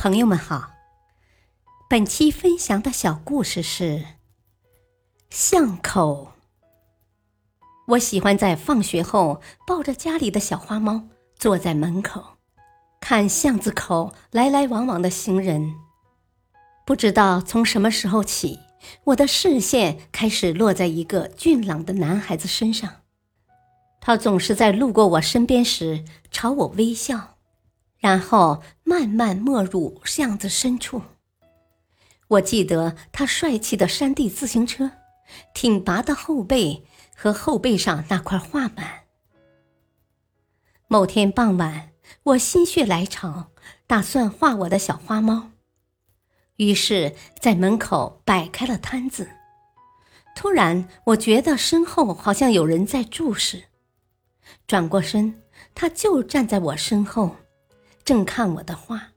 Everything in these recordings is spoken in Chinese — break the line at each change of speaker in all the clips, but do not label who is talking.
朋友们好，本期分享的小故事是巷口。我喜欢在放学后抱着家里的小花猫，坐在门口看巷子口来来往往的行人。不知道从什么时候起，我的视线开始落在一个俊朗的男孩子身上。他总是在路过我身边时朝我微笑。然后慢慢没入巷子深处。我记得他帅气的山地自行车，挺拔的后背和后背上那块画板。某天傍晚，我心血来潮，打算画我的小花猫，于是，在门口摆开了摊子。突然，我觉得身后好像有人在注视，转过身，他就站在我身后。正看我的画，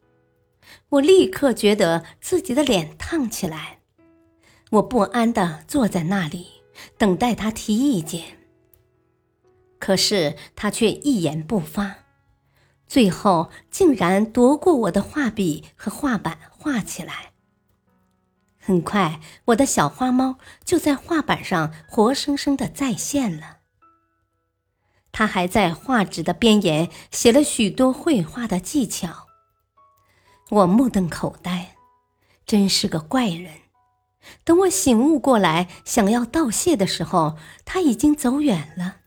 我立刻觉得自己的脸烫起来。我不安地坐在那里，等待他提意见。可是他却一言不发，最后竟然夺过我的画笔和画板画起来。很快，我的小花猫就在画板上活生生的再现了。他还在画纸的边沿写了许多绘画的技巧。我目瞪口呆，真是个怪人。等我醒悟过来，想要道谢的时候，他已经走远了。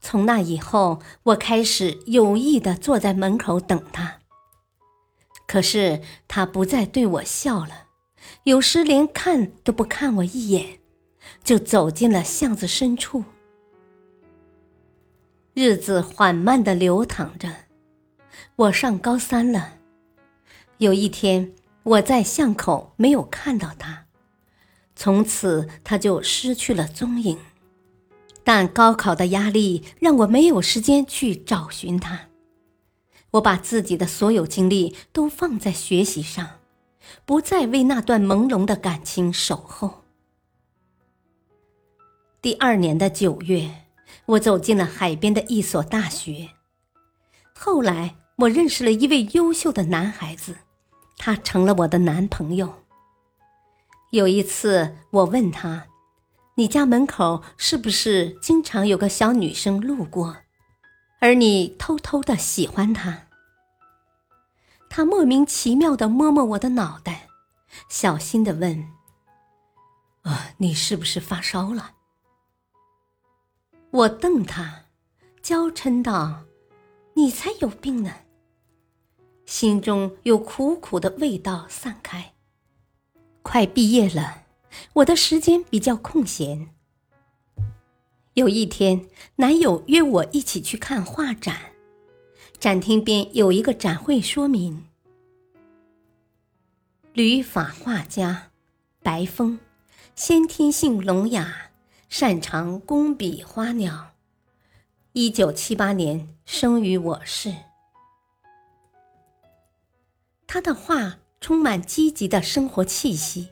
从那以后，我开始有意的坐在门口等他。可是他不再对我笑了，有时连看都不看我一眼，就走进了巷子深处。日子缓慢的流淌着，我上高三了。有一天，我在巷口没有看到他，从此他就失去了踪影。但高考的压力让我没有时间去找寻他，我把自己的所有精力都放在学习上，不再为那段朦胧的感情守候。第二年的九月。我走进了海边的一所大学。后来，我认识了一位优秀的男孩子，他成了我的男朋友。有一次，我问他：“你家门口是不是经常有个小女生路过，而你偷偷的喜欢她？”他莫名其妙的摸摸我的脑袋，小心的问：“啊，你是不是发烧了？”我瞪他，娇嗔道：“你才有病呢！”心中有苦苦的味道散开。快毕业了，我的时间比较空闲。有一天，男友约我一起去看画展，展厅边有一个展会说明：旅法画家，白风，先天性聋哑。擅长工笔花鸟，一九七八年生于我市。他的画充满积极的生活气息，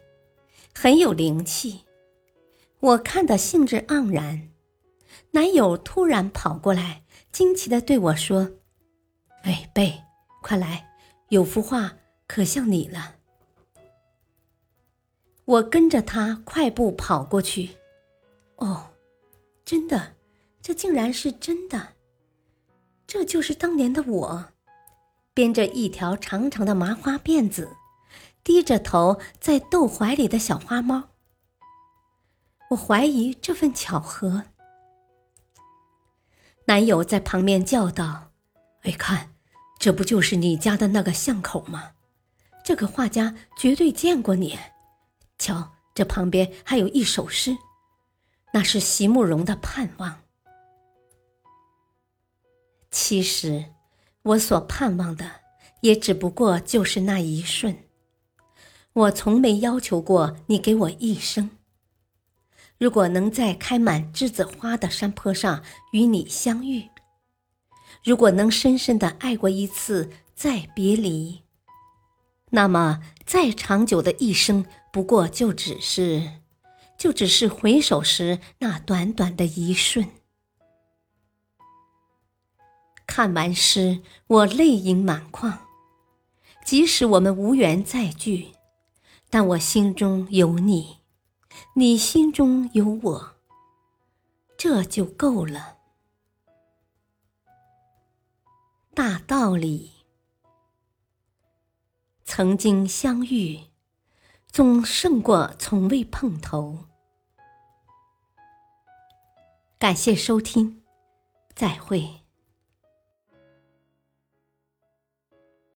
很有灵气。我看得兴致盎然。男友突然跑过来，惊奇的对我说：“哎，贝，快来，有幅画可像你了。”我跟着他快步跑过去。哦，真的，这竟然是真的。这就是当年的我，编着一条长长的麻花辫子，低着头在逗怀里的小花猫。我怀疑这份巧合。男友在旁边叫道：“哎，看，这不就是你家的那个巷口吗？这个画家绝对见过你。瞧，这旁边还有一首诗。”那是席慕容的盼望。其实，我所盼望的也只不过就是那一瞬。我从没要求过你给我一生。如果能在开满栀子花的山坡上与你相遇，如果能深深的爱过一次再别离，那么再长久的一生，不过就只是。就只是回首时那短短的一瞬。看完诗，我泪盈满眶，即使我们无缘再聚，但我心中有你，你心中有我，这就够了。大道理，曾经相遇，总胜过从未碰头。感谢收听，再会。